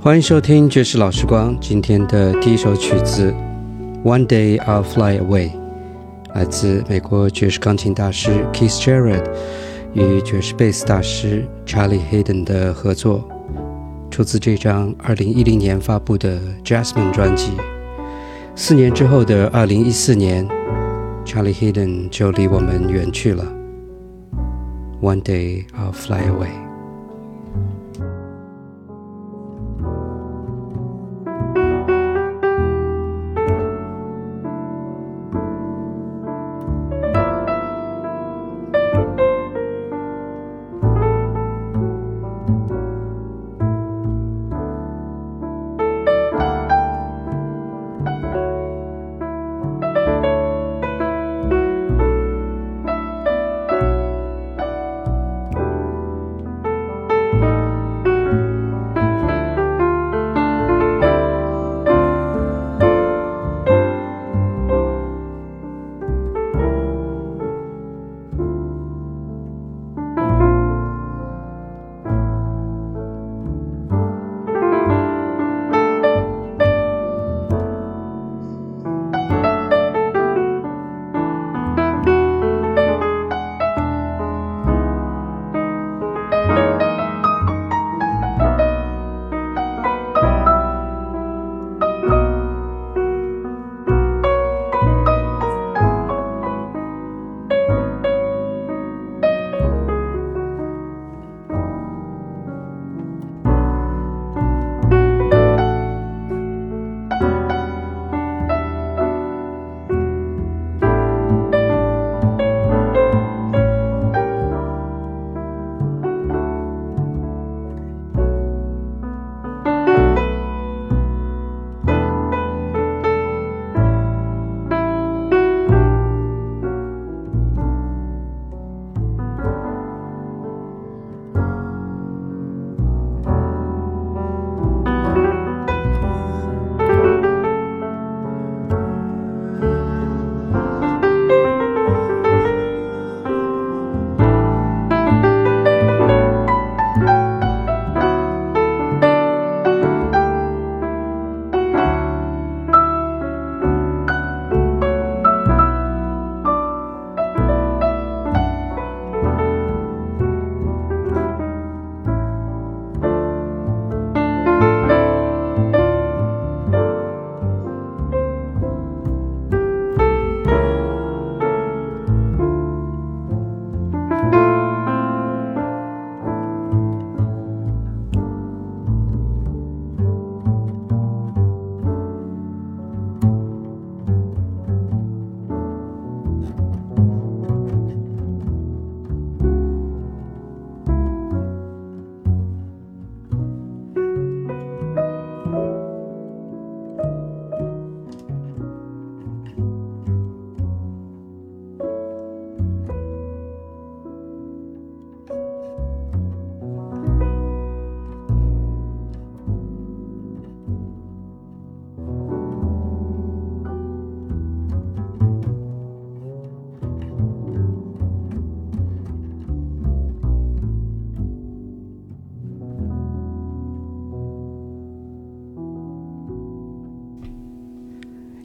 欢迎收听爵士老时光。今天的第一首曲子《One Day I'll Fly Away》来自美国爵士钢琴大师 Keith Jarrett 与爵士贝斯大师 Charlie Hayden 的合作，出自这张2010年发布的 Jasmine 专辑。四年之后的2014年，Charlie Hayden 就离我们远去了。One Day I'll Fly Away。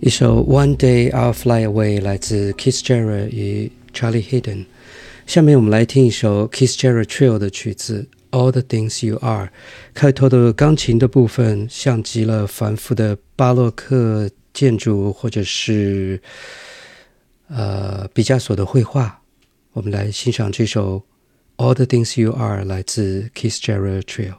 一首《One Day I'll Fly Away》来自 Kiss Jarrett 与 Charlie Hayden。下面我们来听一首 Kiss Jarrett Trio 的曲子《All the Things You Are》。开头的钢琴的部分像极了繁复的巴洛克建筑，或者是呃毕加索的绘画。我们来欣赏这首《All the Things You Are》来自 Kiss Jarrett Trio。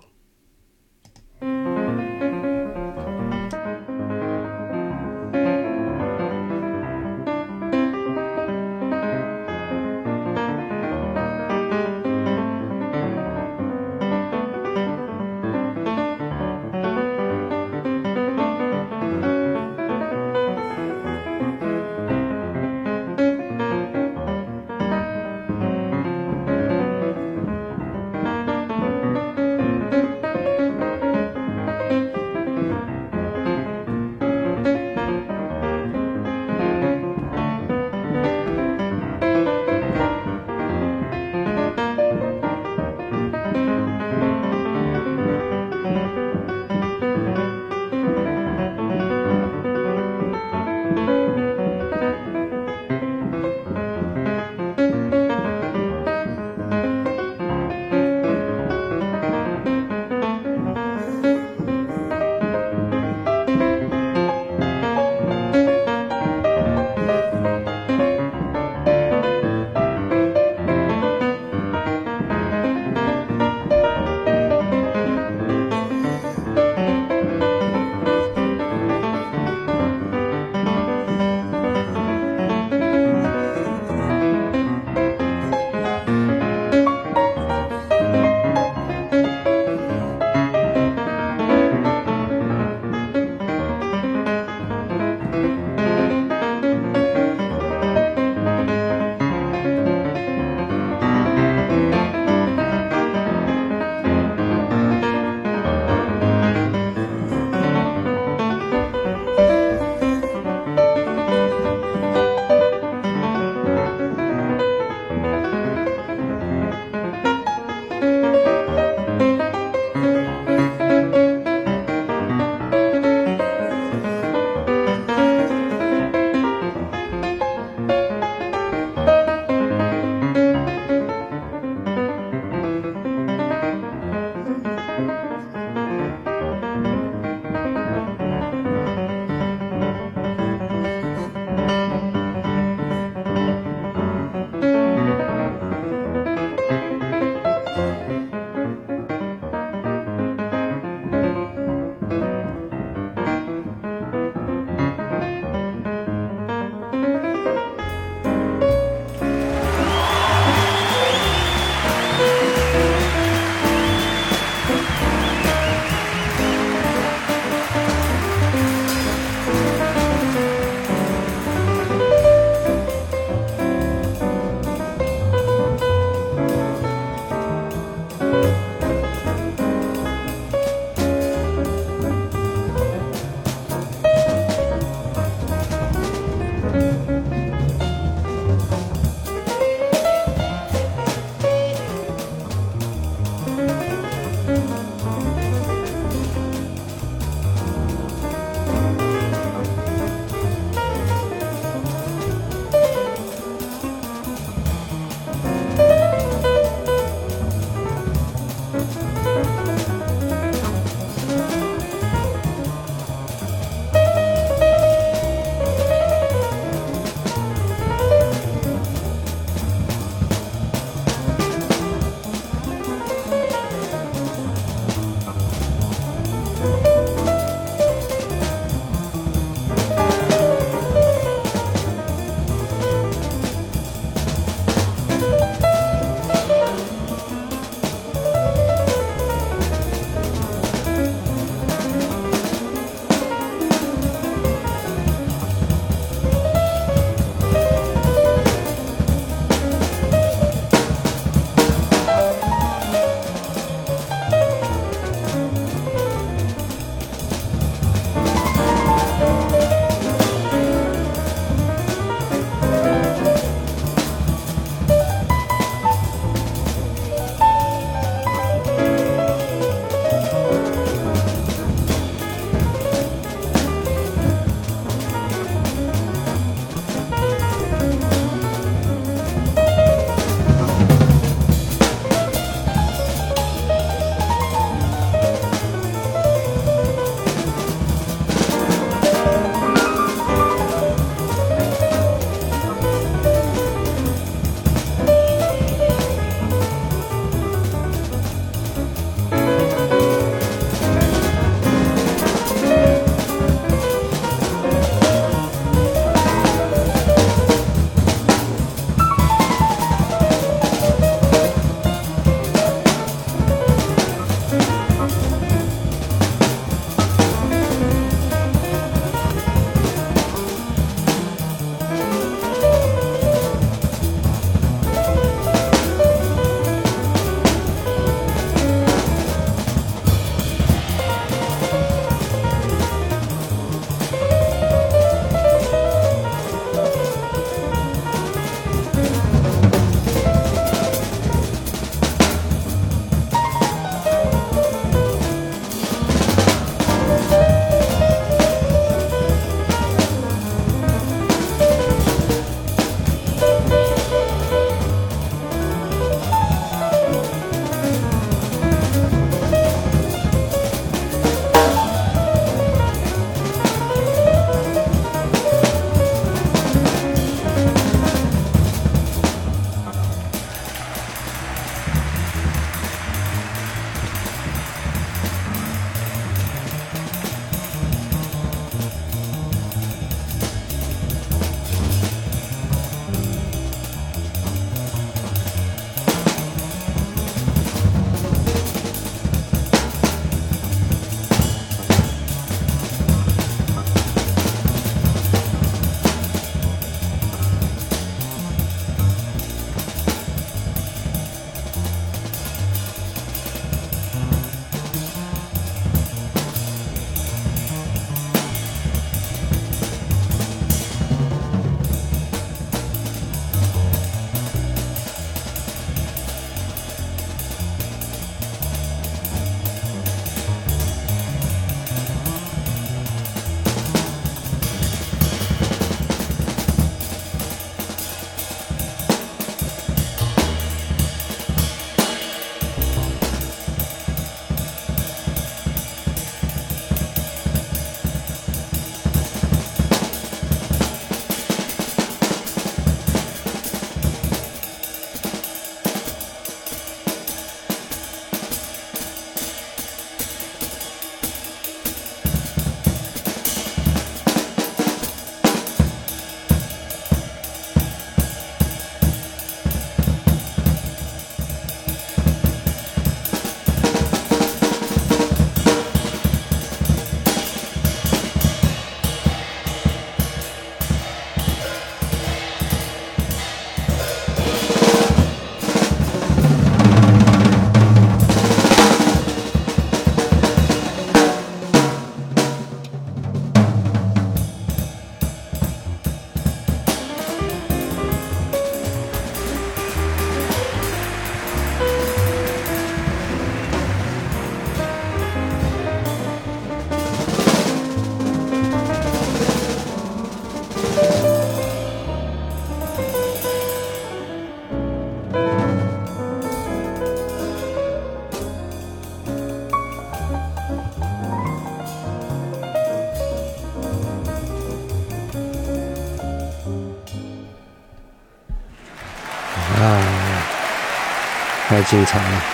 太精彩了！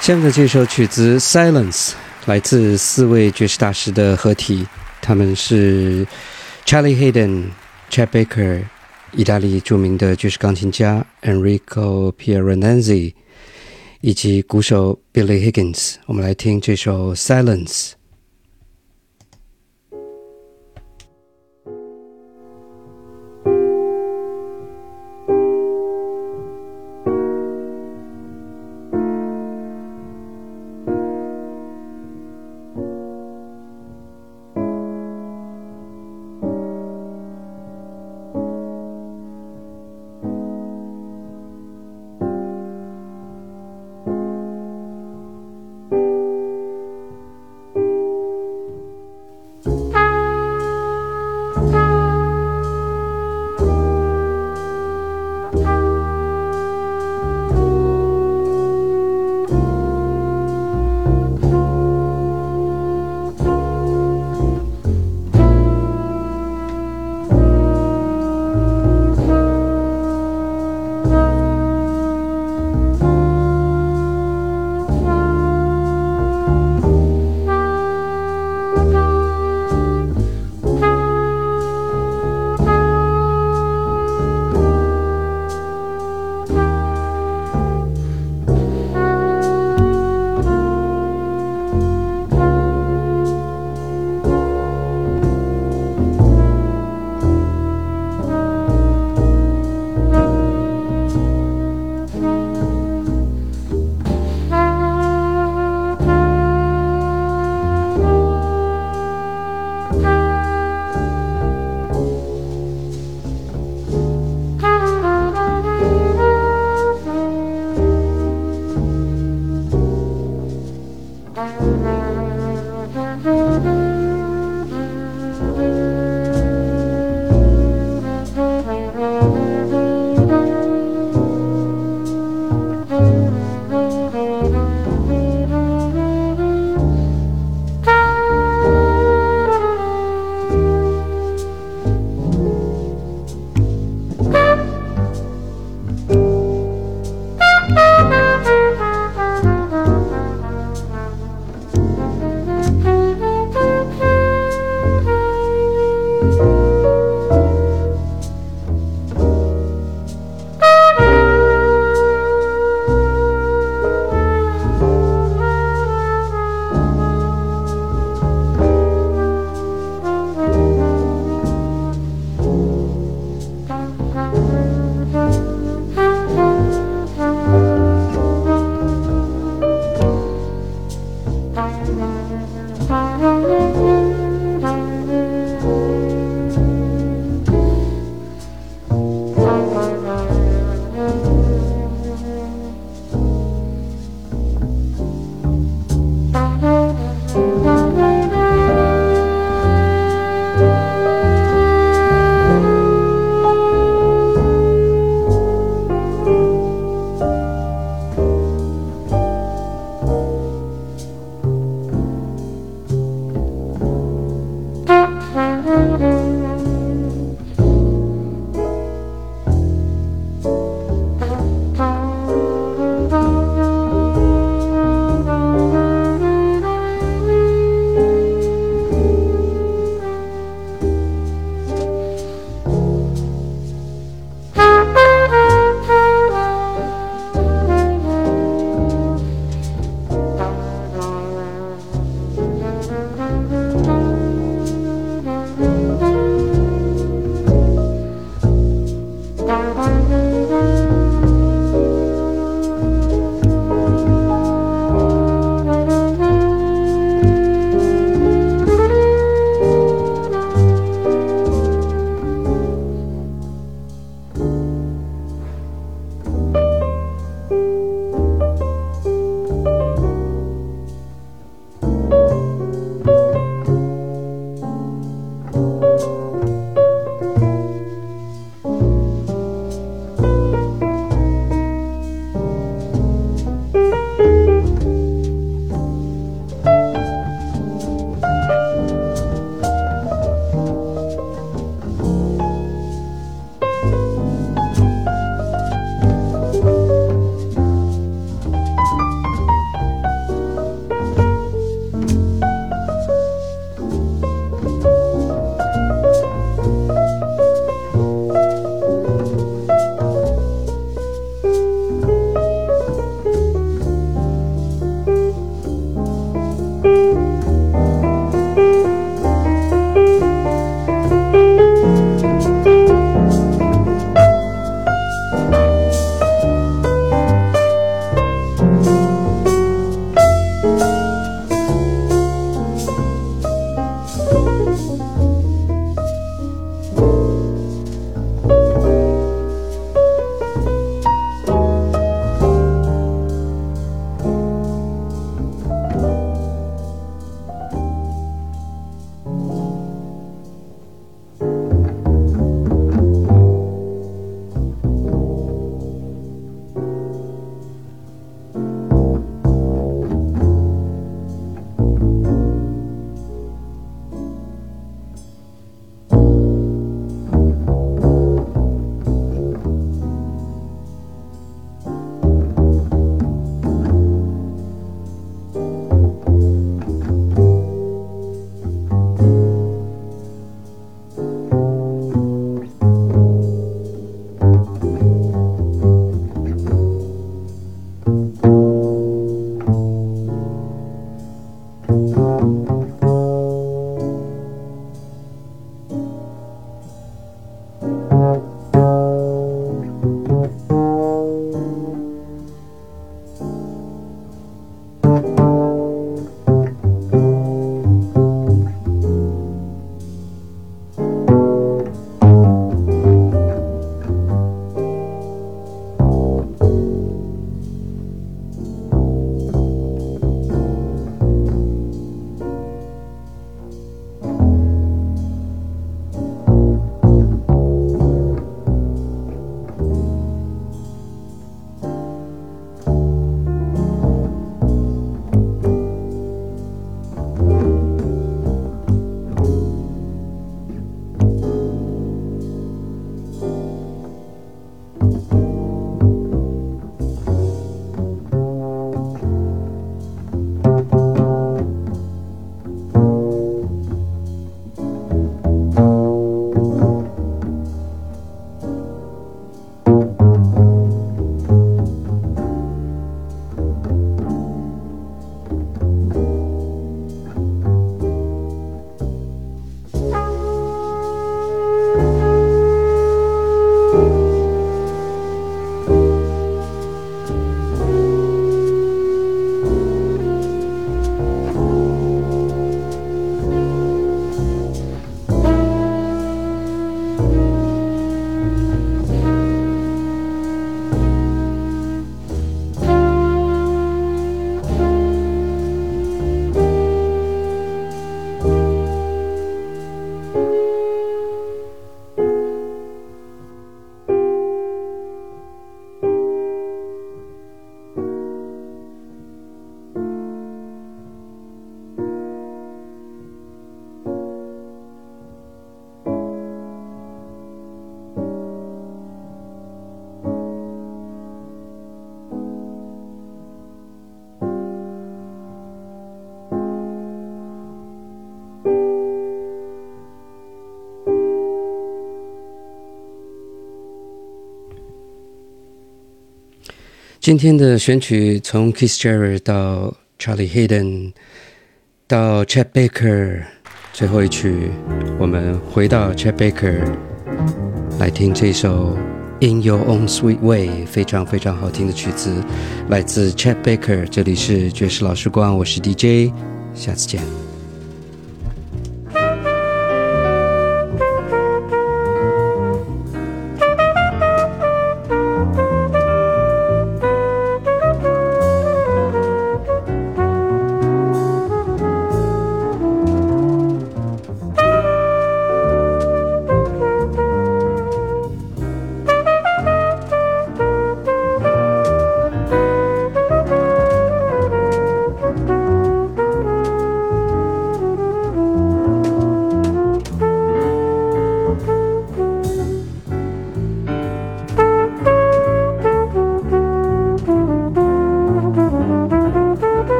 下面的这首曲子《Silence》来自四位爵士大师的合体，他们是 Charlie Hayden、Chet Baker、意大利著名的爵士钢琴家 Enrico Pieranzi 以及鼓手 Billy Higgins。我们来听这首《Silence》。今天的选曲从 Keith Jarrett 到 Charlie Hayden 到 Chet Baker，最后一曲我们回到 Chet Baker 来听这首 In Your Own Sweet Way，非常非常好听的曲子，来自 Chet Baker。这里是爵士老时光，我是 DJ，下次见。